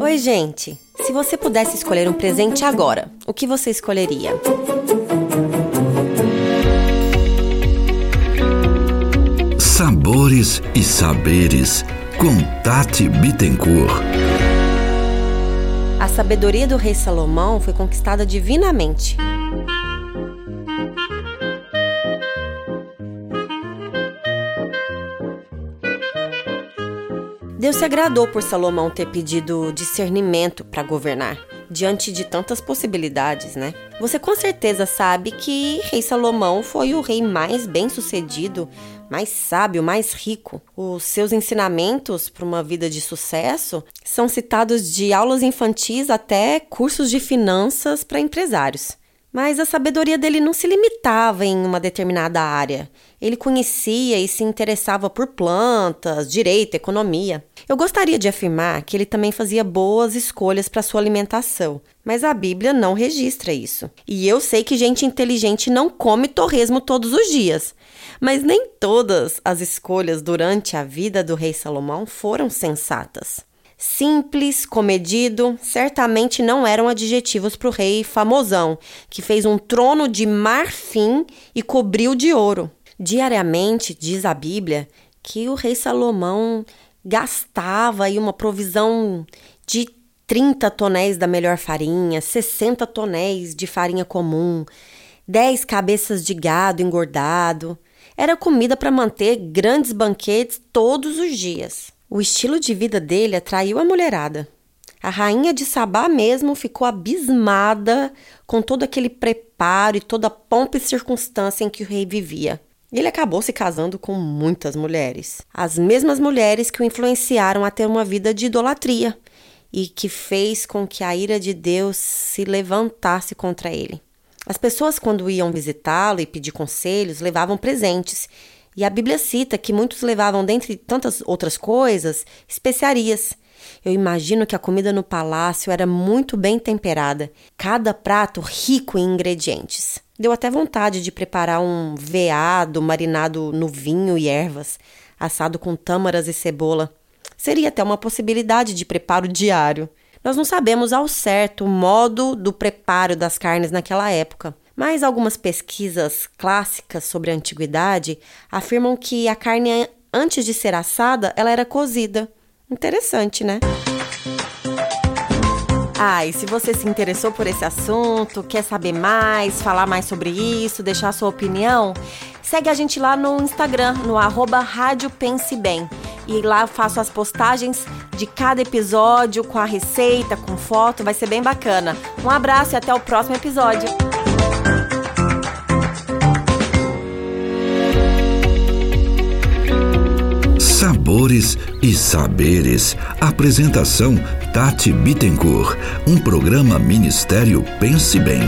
Oi, gente! Se você pudesse escolher um presente agora, o que você escolheria? Sabores e saberes com Tati Bittencourt. A sabedoria do rei Salomão foi conquistada divinamente. Deus se agradou por Salomão ter pedido discernimento para governar, diante de tantas possibilidades, né? Você com certeza sabe que Rei Salomão foi o rei mais bem-sucedido, mais sábio, mais rico. Os seus ensinamentos para uma vida de sucesso são citados de aulas infantis até cursos de finanças para empresários. Mas a sabedoria dele não se limitava em uma determinada área. Ele conhecia e se interessava por plantas, direito, economia. Eu gostaria de afirmar que ele também fazia boas escolhas para sua alimentação, mas a Bíblia não registra isso. E eu sei que gente inteligente não come torresmo todos os dias. Mas nem todas as escolhas durante a vida do rei Salomão foram sensatas. Simples, comedido, certamente não eram adjetivos para o rei famosão, que fez um trono de marfim e cobriu de ouro. Diariamente, diz a Bíblia, que o rei Salomão gastava aí uma provisão de 30 tonéis da melhor farinha, 60 tonéis de farinha comum, 10 cabeças de gado engordado. Era comida para manter grandes banquetes todos os dias. O estilo de vida dele atraiu a mulherada. A rainha de Sabá mesmo ficou abismada com todo aquele preparo e toda a pompa e circunstância em que o rei vivia. Ele acabou se casando com muitas mulheres, as mesmas mulheres que o influenciaram a ter uma vida de idolatria e que fez com que a ira de Deus se levantasse contra ele. As pessoas, quando iam visitá-lo e pedir conselhos, levavam presentes e a Bíblia cita que muitos levavam, dentre tantas outras coisas, especiarias. Eu imagino que a comida no palácio era muito bem temperada, cada prato rico em ingredientes. Deu até vontade de preparar um veado marinado no vinho e ervas, assado com tâmaras e cebola. Seria até uma possibilidade de preparo diário. Nós não sabemos ao certo o modo do preparo das carnes naquela época. Mas algumas pesquisas clássicas sobre a antiguidade afirmam que a carne antes de ser assada, ela era cozida. Interessante, né? Ah, e se você se interessou por esse assunto, quer saber mais, falar mais sobre isso, deixar sua opinião, segue a gente lá no Instagram, no arroba Rádio Pense Bem. E lá eu faço as postagens de cada episódio com a receita, com foto, vai ser bem bacana. Um abraço e até o próximo episódio. Sabores e Saberes. Apresentação Tati Bittencourt. Um programa Ministério Pense Bem.